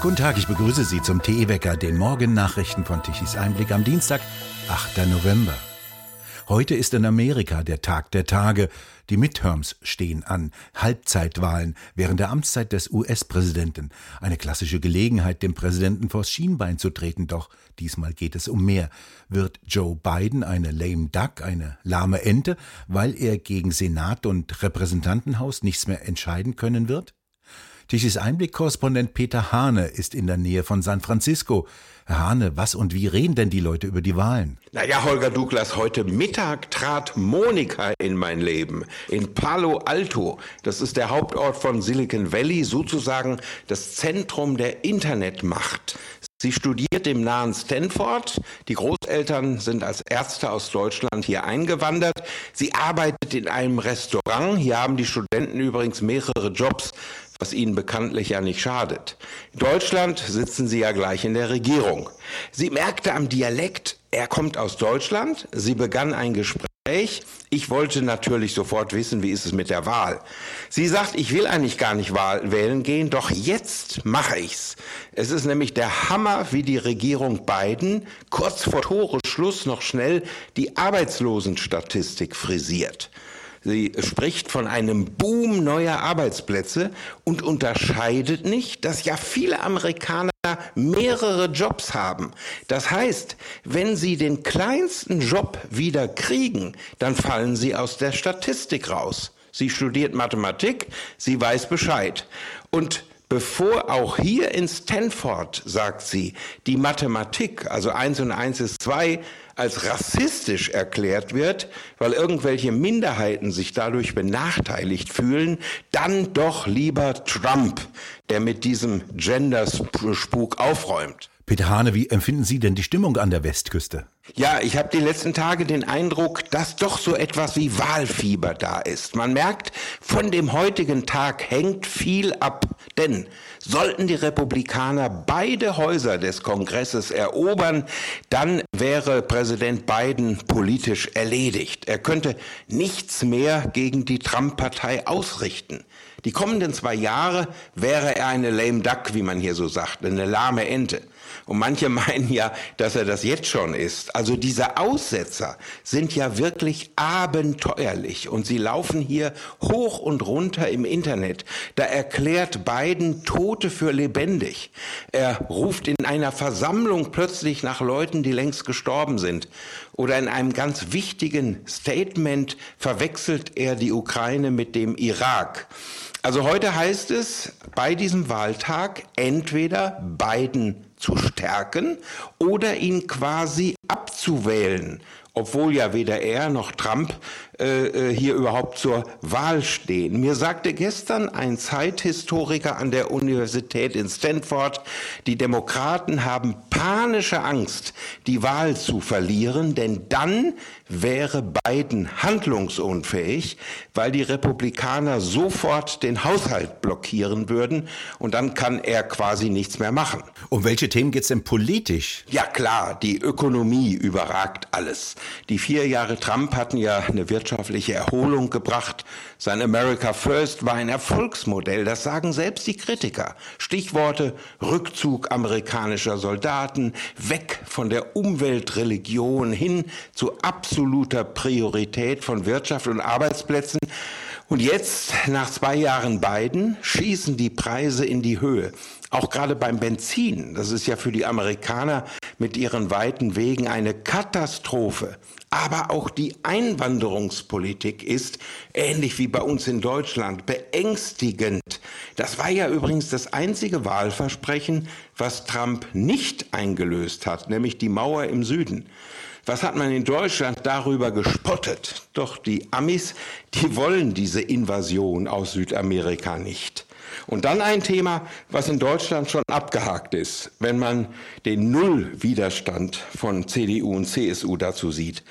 Guten Tag, ich begrüße Sie zum TE-Wecker, den Morgennachrichten von Tichys Einblick am Dienstag, 8. November. Heute ist in Amerika der Tag der Tage. Die Midterms stehen an, Halbzeitwahlen während der Amtszeit des US-Präsidenten. Eine klassische Gelegenheit, dem Präsidenten vors Schienbein zu treten, doch diesmal geht es um mehr. Wird Joe Biden eine lame duck, eine lahme Ente, weil er gegen Senat und Repräsentantenhaus nichts mehr entscheiden können wird? Tischis Einblick-Korrespondent Peter Hane ist in der Nähe von San Francisco. Herr Hane, was und wie reden denn die Leute über die Wahlen? Naja, Holger Douglas, heute Mittag trat Monika in mein Leben. In Palo Alto. Das ist der Hauptort von Silicon Valley, sozusagen das Zentrum der Internetmacht. Sie studiert im nahen Stanford. Die Großeltern sind als Ärzte aus Deutschland hier eingewandert. Sie arbeitet in einem Restaurant. Hier haben die Studenten übrigens mehrere Jobs was ihnen bekanntlich ja nicht schadet. In Deutschland sitzen sie ja gleich in der Regierung. Sie merkte am Dialekt, er kommt aus Deutschland. Sie begann ein Gespräch. Ich wollte natürlich sofort wissen, wie ist es mit der Wahl. Sie sagt, ich will eigentlich gar nicht wählen gehen, doch jetzt mache ich's. Es ist nämlich der Hammer, wie die Regierung Biden kurz vor Toreschluss noch schnell die Arbeitslosenstatistik frisiert. Sie spricht von einem Boom neuer Arbeitsplätze und unterscheidet nicht, dass ja viele Amerikaner mehrere Jobs haben. Das heißt, wenn sie den kleinsten Job wieder kriegen, dann fallen sie aus der Statistik raus. Sie studiert Mathematik, sie weiß Bescheid. Und bevor auch hier in Stanford, sagt sie, die Mathematik, also eins und eins ist zwei, als rassistisch erklärt wird, weil irgendwelche Minderheiten sich dadurch benachteiligt fühlen, dann doch lieber Trump, der mit diesem Genderspuk aufräumt. Peter Hane, wie empfinden Sie denn die Stimmung an der Westküste? Ja, ich habe die letzten Tage den Eindruck, dass doch so etwas wie Wahlfieber da ist. Man merkt, von dem heutigen Tag hängt viel ab. Denn sollten die Republikaner beide Häuser des Kongresses erobern, dann wäre Präsident Biden politisch erledigt. Er könnte nichts mehr gegen die Trump-Partei ausrichten. Die kommenden zwei Jahre wäre er eine lame duck, wie man hier so sagt, eine lahme Ente. Und manche meinen ja, dass er das jetzt schon ist. Also diese Aussetzer sind ja wirklich abenteuerlich und sie laufen hier hoch und runter im Internet. Da erklärt Biden Tote für lebendig. Er ruft in einer Versammlung plötzlich nach Leuten, die längst gestorben sind. Oder in einem ganz wichtigen Statement verwechselt er die Ukraine mit dem Irak. Also heute heißt es bei diesem Wahltag entweder Biden zu stärken oder ihn quasi abzuwählen, obwohl ja weder er noch Trump äh, äh, hier überhaupt zur Wahl stehen. Mir sagte gestern ein Zeithistoriker an der Universität in Stanford, die Demokraten haben panische Angst, die Wahl zu verlieren, denn dann wäre Biden handlungsunfähig, weil die Republikaner sofort den Haushalt blockieren würden und dann kann er quasi nichts mehr machen. Um welche Themen geht es denn politisch? Ja klar, die Ökonomie überragt alles. Die vier Jahre Trump hatten ja eine Wirtschaft wirtschaftliche Erholung gebracht. Sein America First war ein Erfolgsmodell, das sagen selbst die Kritiker. Stichworte Rückzug amerikanischer Soldaten, weg von der Umweltreligion hin zu absoluter Priorität von Wirtschaft und Arbeitsplätzen. Und jetzt, nach zwei Jahren Biden, schießen die Preise in die Höhe. Auch gerade beim Benzin, das ist ja für die Amerikaner mit ihren weiten Wegen eine Katastrophe. Aber auch die Einwanderungspolitik ist, ähnlich wie bei uns in Deutschland, beängstigend. Das war ja übrigens das einzige Wahlversprechen, was Trump nicht eingelöst hat, nämlich die Mauer im Süden. Was hat man in Deutschland darüber gespottet? Doch die Amis, die wollen diese Invasion aus Südamerika nicht. Und dann ein Thema, was in Deutschland schon abgehakt ist, wenn man den Nullwiderstand von CDU und CSU dazu sieht.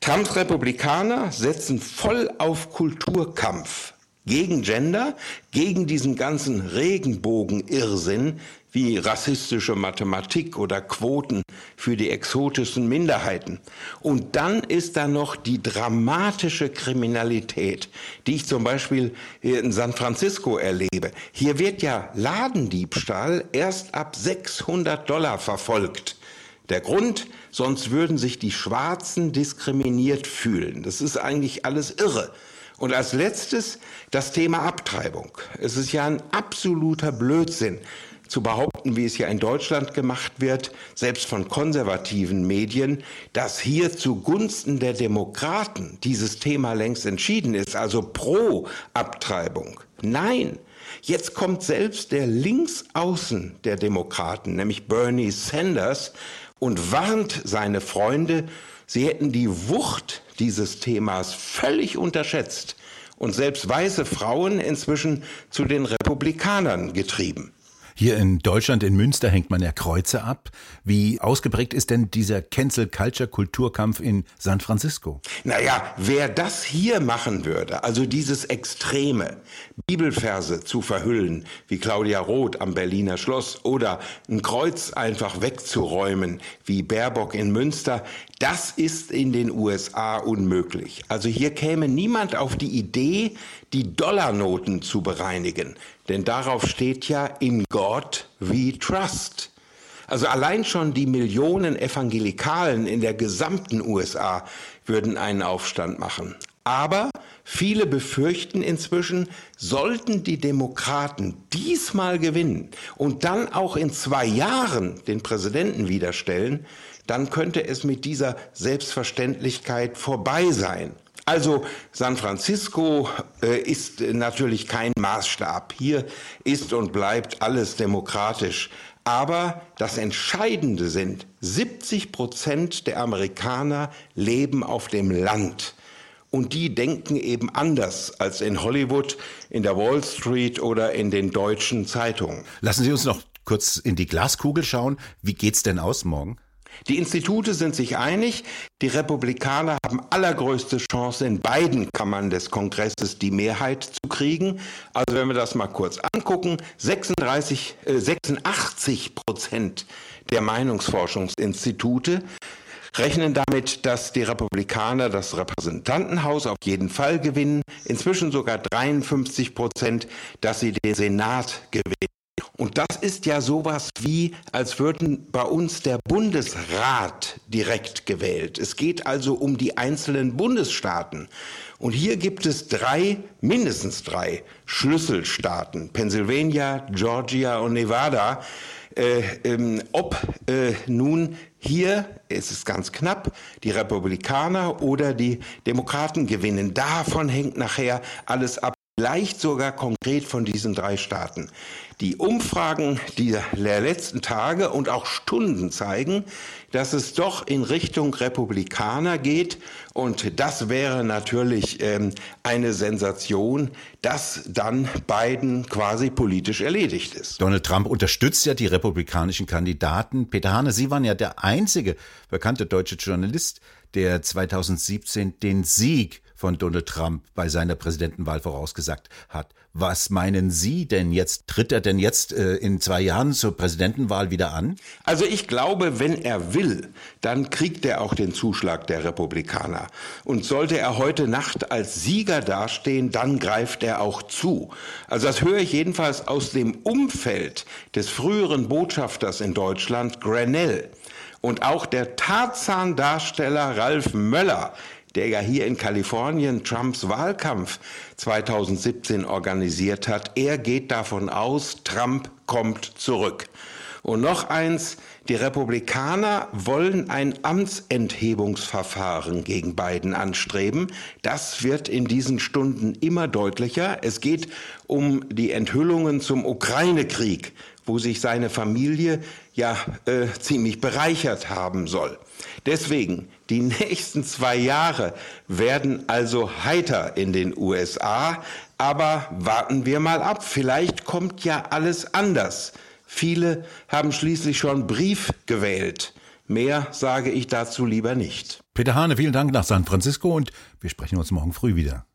Trumps Republikaner setzen voll auf Kulturkampf gegen Gender, gegen diesen ganzen Regenbogen-Irrsinn, wie rassistische Mathematik oder Quoten für die exotischen Minderheiten. Und dann ist da noch die dramatische Kriminalität, die ich zum Beispiel in San Francisco erlebe. Hier wird ja Ladendiebstahl erst ab 600 Dollar verfolgt. Der Grund, sonst würden sich die Schwarzen diskriminiert fühlen. Das ist eigentlich alles irre. Und als letztes das Thema Abtreibung. Es ist ja ein absoluter Blödsinn zu behaupten, wie es ja in Deutschland gemacht wird, selbst von konservativen Medien, dass hier zugunsten der Demokraten dieses Thema längst entschieden ist, also pro Abtreibung. Nein, Jetzt kommt selbst der Linksaußen der Demokraten, nämlich Bernie Sanders, und warnt seine Freunde, sie hätten die Wucht dieses Themas völlig unterschätzt und selbst weiße Frauen inzwischen zu den Republikanern getrieben. Hier in Deutschland, in Münster, hängt man ja Kreuze ab. Wie ausgeprägt ist denn dieser Cancel Culture Kulturkampf in San Francisco? Naja, wer das hier machen würde, also dieses Extreme, Bibelverse zu verhüllen, wie Claudia Roth am Berliner Schloss, oder ein Kreuz einfach wegzuräumen, wie Baerbock in Münster, das ist in den USA unmöglich. Also hier käme niemand auf die Idee, die Dollarnoten zu bereinigen. Denn darauf steht ja in God we trust. Also allein schon die Millionen Evangelikalen in der gesamten USA würden einen Aufstand machen. Aber viele befürchten inzwischen, sollten die Demokraten diesmal gewinnen und dann auch in zwei Jahren den Präsidenten wiederstellen, dann könnte es mit dieser Selbstverständlichkeit vorbei sein. Also San Francisco äh, ist natürlich kein Maßstab. Hier ist und bleibt alles demokratisch. Aber das Entscheidende sind, 70 Prozent der Amerikaner leben auf dem Land. Und die denken eben anders als in Hollywood, in der Wall Street oder in den deutschen Zeitungen. Lassen Sie uns noch kurz in die Glaskugel schauen. Wie geht's denn aus morgen? Die Institute sind sich einig, die Republikaner haben allergrößte Chance, in beiden Kammern des Kongresses die Mehrheit zu kriegen. Also wenn wir das mal kurz angucken, 36, äh, 86 Prozent der Meinungsforschungsinstitute rechnen damit, dass die Republikaner das Repräsentantenhaus auf jeden Fall gewinnen, inzwischen sogar 53 Prozent, dass sie den Senat gewinnen. Und das ist ja sowas wie, als würden bei uns der Bundesrat direkt gewählt. Es geht also um die einzelnen Bundesstaaten. Und hier gibt es drei, mindestens drei Schlüsselstaaten. Pennsylvania, Georgia und Nevada. Äh, ähm, ob äh, nun hier, es ist ganz knapp, die Republikaner oder die Demokraten gewinnen. Davon hängt nachher alles ab vielleicht sogar konkret von diesen drei Staaten. Die Umfragen der letzten Tage und auch Stunden zeigen, dass es doch in Richtung Republikaner geht. Und das wäre natürlich ähm, eine Sensation, dass dann Biden quasi politisch erledigt ist. Donald Trump unterstützt ja die republikanischen Kandidaten. Peter Hane, Sie waren ja der einzige bekannte deutsche Journalist, der 2017 den Sieg von Donald Trump bei seiner Präsidentenwahl vorausgesagt hat. Was meinen Sie denn jetzt? Tritt er denn jetzt äh, in zwei Jahren zur Präsidentenwahl wieder an? Also ich glaube, wenn er will, dann kriegt er auch den Zuschlag der Republikaner. Und sollte er heute Nacht als Sieger dastehen, dann greift er auch zu. Also das höre ich jedenfalls aus dem Umfeld des früheren Botschafters in Deutschland, Grenell. Und auch der Tarzan-Darsteller Ralf Möller der ja hier in Kalifornien Trumps Wahlkampf 2017 organisiert hat, er geht davon aus, Trump kommt zurück. Und noch eins, die Republikaner wollen ein Amtsenthebungsverfahren gegen Biden anstreben. Das wird in diesen Stunden immer deutlicher. Es geht um die Enthüllungen zum Ukraine-Krieg, wo sich seine Familie ja äh, ziemlich bereichert haben soll. Deswegen, die nächsten zwei Jahre werden also heiter in den USA, aber warten wir mal ab, vielleicht kommt ja alles anders. Viele haben schließlich schon Brief gewählt. Mehr sage ich dazu lieber nicht. Peter Hane, vielen Dank nach San Francisco und wir sprechen uns morgen früh wieder.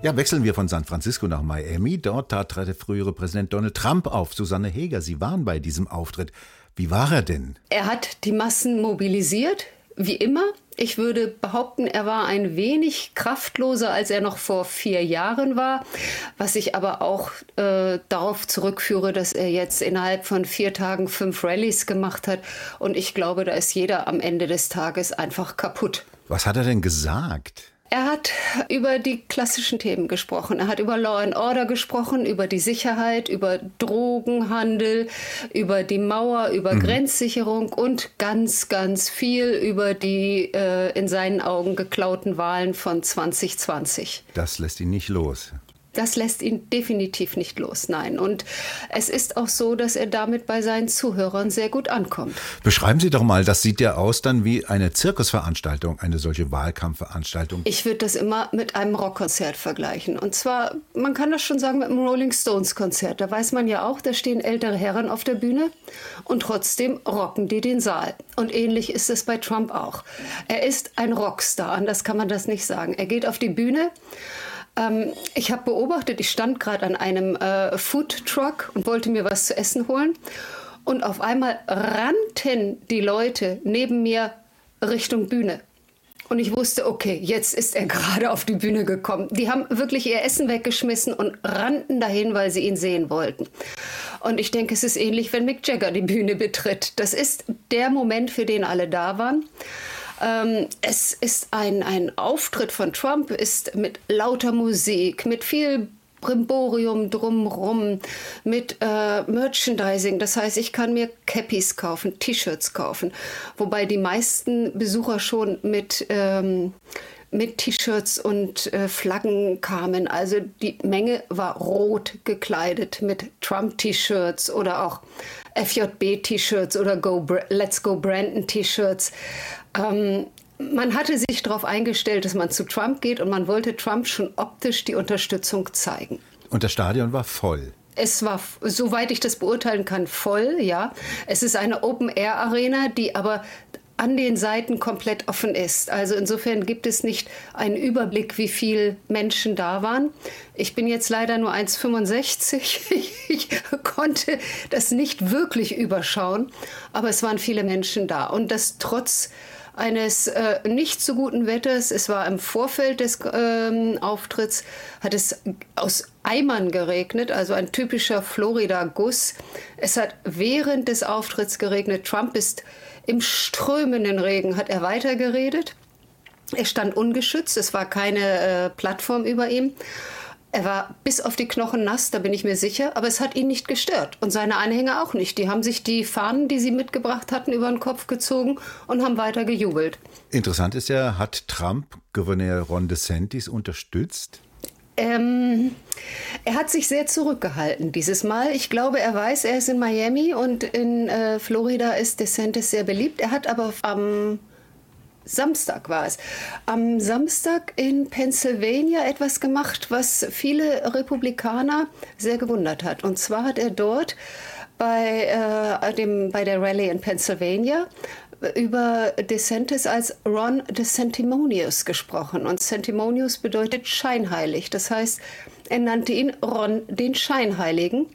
Ja, wechseln wir von San Francisco nach Miami. Dort tat der frühere Präsident Donald Trump auf. Susanne Heger, Sie waren bei diesem Auftritt. Wie war er denn? Er hat die Massen mobilisiert, wie immer. Ich würde behaupten, er war ein wenig kraftloser, als er noch vor vier Jahren war, was ich aber auch äh, darauf zurückführe, dass er jetzt innerhalb von vier Tagen fünf Rallyes gemacht hat. Und ich glaube, da ist jeder am Ende des Tages einfach kaputt. Was hat er denn gesagt? Er hat über die klassischen Themen gesprochen. Er hat über Law and Order gesprochen, über die Sicherheit, über Drogenhandel, über die Mauer, über mhm. Grenzsicherung und ganz, ganz viel über die äh, in seinen Augen geklauten Wahlen von 2020. Das lässt ihn nicht los das lässt ihn definitiv nicht los, nein. Und es ist auch so, dass er damit bei seinen Zuhörern sehr gut ankommt. Beschreiben Sie doch mal, das sieht ja aus dann wie eine Zirkusveranstaltung, eine solche Wahlkampfveranstaltung. Ich würde das immer mit einem Rockkonzert vergleichen. Und zwar, man kann das schon sagen, mit einem Rolling Stones Konzert. Da weiß man ja auch, da stehen ältere Herren auf der Bühne und trotzdem rocken die den Saal. Und ähnlich ist es bei Trump auch. Er ist ein Rockstar, anders kann man das nicht sagen. Er geht auf die Bühne ähm, ich habe beobachtet, ich stand gerade an einem äh, Food Truck und wollte mir was zu essen holen. Und auf einmal rannten die Leute neben mir Richtung Bühne. Und ich wusste, okay, jetzt ist er gerade auf die Bühne gekommen. Die haben wirklich ihr Essen weggeschmissen und rannten dahin, weil sie ihn sehen wollten. Und ich denke, es ist ähnlich, wenn Mick Jagger die Bühne betritt. Das ist der Moment, für den alle da waren. Ähm, es ist ein, ein Auftritt von Trump, ist mit lauter Musik, mit viel Brimborium drumrum mit äh, Merchandising. Das heißt, ich kann mir Cappies kaufen, T-Shirts kaufen. Wobei die meisten Besucher schon mit, ähm, mit T-Shirts und äh, Flaggen kamen. Also die Menge war rot gekleidet mit Trump-T-Shirts oder auch FJB-T-Shirts oder Go Let's Go Brandon T-Shirts. Ähm, man hatte sich darauf eingestellt, dass man zu Trump geht und man wollte Trump schon optisch die Unterstützung zeigen. Und das Stadion war voll. Es war, soweit ich das beurteilen kann, voll, ja. Es ist eine Open-Air-Arena, die aber an den Seiten komplett offen ist. Also insofern gibt es nicht einen Überblick, wie viele Menschen da waren. Ich bin jetzt leider nur 1,65. Ich konnte das nicht wirklich überschauen, aber es waren viele Menschen da. Und das trotz eines äh, nicht so guten Wetters. Es war im Vorfeld des ähm, Auftritts, hat es aus Eimern geregnet, also ein typischer Florida-Guss. Es hat während des Auftritts geregnet. Trump ist im strömenden Regen, hat er weitergeredet. Er stand ungeschützt, es war keine äh, Plattform über ihm. Er war bis auf die Knochen nass, da bin ich mir sicher, aber es hat ihn nicht gestört und seine Anhänger auch nicht. Die haben sich die Fahnen, die sie mitgebracht hatten, über den Kopf gezogen und haben weiter gejubelt. Interessant ist ja, hat Trump Gouverneur Ron DeSantis unterstützt? Ähm, er hat sich sehr zurückgehalten dieses Mal. Ich glaube, er weiß, er ist in Miami und in äh, Florida ist DeSantis sehr beliebt. Er hat aber am Samstag war es. Am Samstag in Pennsylvania etwas gemacht, was viele Republikaner sehr gewundert hat. Und zwar hat er dort bei, äh, dem, bei der Rallye in Pennsylvania über DeSantis als Ron DeSantimonious gesprochen. Und Santimonious bedeutet scheinheilig. Das heißt, er nannte ihn Ron den Scheinheiligen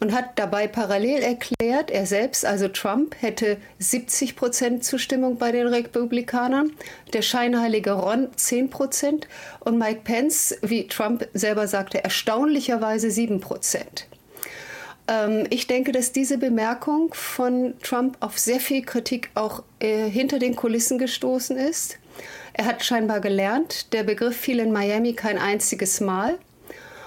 und hat dabei parallel erklärt, er selbst, also Trump, hätte 70 Prozent Zustimmung bei den Republikanern, der scheinheilige Ron 10 Prozent und Mike Pence, wie Trump selber sagte, erstaunlicherweise 7 Prozent. Ähm, ich denke, dass diese Bemerkung von Trump auf sehr viel Kritik auch äh, hinter den Kulissen gestoßen ist. Er hat scheinbar gelernt, der Begriff fiel in Miami kein einziges Mal.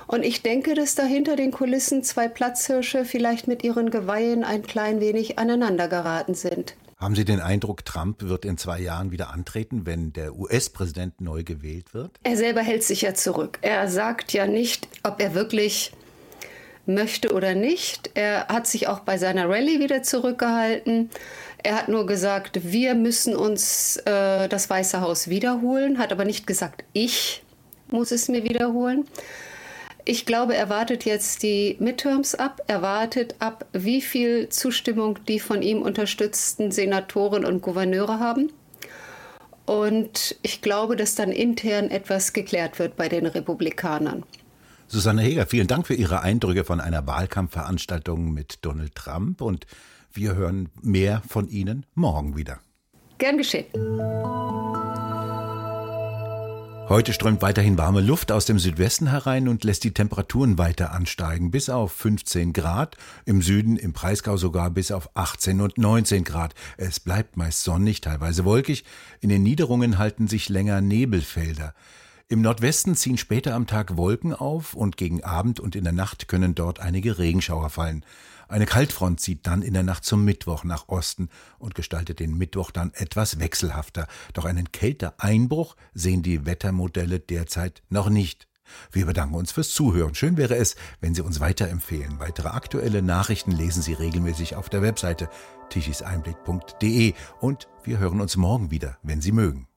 Und ich denke, dass da hinter den Kulissen zwei Platzhirsche vielleicht mit ihren Geweihen ein klein wenig aneinander geraten sind. Haben Sie den Eindruck, Trump wird in zwei Jahren wieder antreten, wenn der US-Präsident neu gewählt wird? Er selber hält sich ja zurück. Er sagt ja nicht, ob er wirklich möchte oder nicht. Er hat sich auch bei seiner Rallye wieder zurückgehalten. Er hat nur gesagt, wir müssen uns äh, das Weiße Haus wiederholen, hat aber nicht gesagt, ich muss es mir wiederholen. Ich glaube, er wartet jetzt die Midterms ab. Er wartet ab, wie viel Zustimmung die von ihm unterstützten Senatoren und Gouverneure haben. Und ich glaube, dass dann intern etwas geklärt wird bei den Republikanern. Susanne Heger, vielen Dank für Ihre Eindrücke von einer Wahlkampfveranstaltung mit Donald Trump und wir hören mehr von Ihnen morgen wieder. Gern geschehen. Heute strömt weiterhin warme Luft aus dem Südwesten herein und lässt die Temperaturen weiter ansteigen, bis auf 15 Grad, im Süden im Breisgau sogar bis auf 18 und 19 Grad. Es bleibt meist sonnig, teilweise wolkig, in den Niederungen halten sich länger Nebelfelder. Im Nordwesten ziehen später am Tag Wolken auf und gegen Abend und in der Nacht können dort einige Regenschauer fallen. Eine Kaltfront zieht dann in der Nacht zum Mittwoch nach Osten und gestaltet den Mittwoch dann etwas wechselhafter. Doch einen Kälteeinbruch sehen die Wettermodelle derzeit noch nicht. Wir bedanken uns fürs Zuhören. Schön wäre es, wenn Sie uns weiterempfehlen. Weitere aktuelle Nachrichten lesen Sie regelmäßig auf der Webseite tichiseinblick.de und wir hören uns morgen wieder, wenn Sie mögen.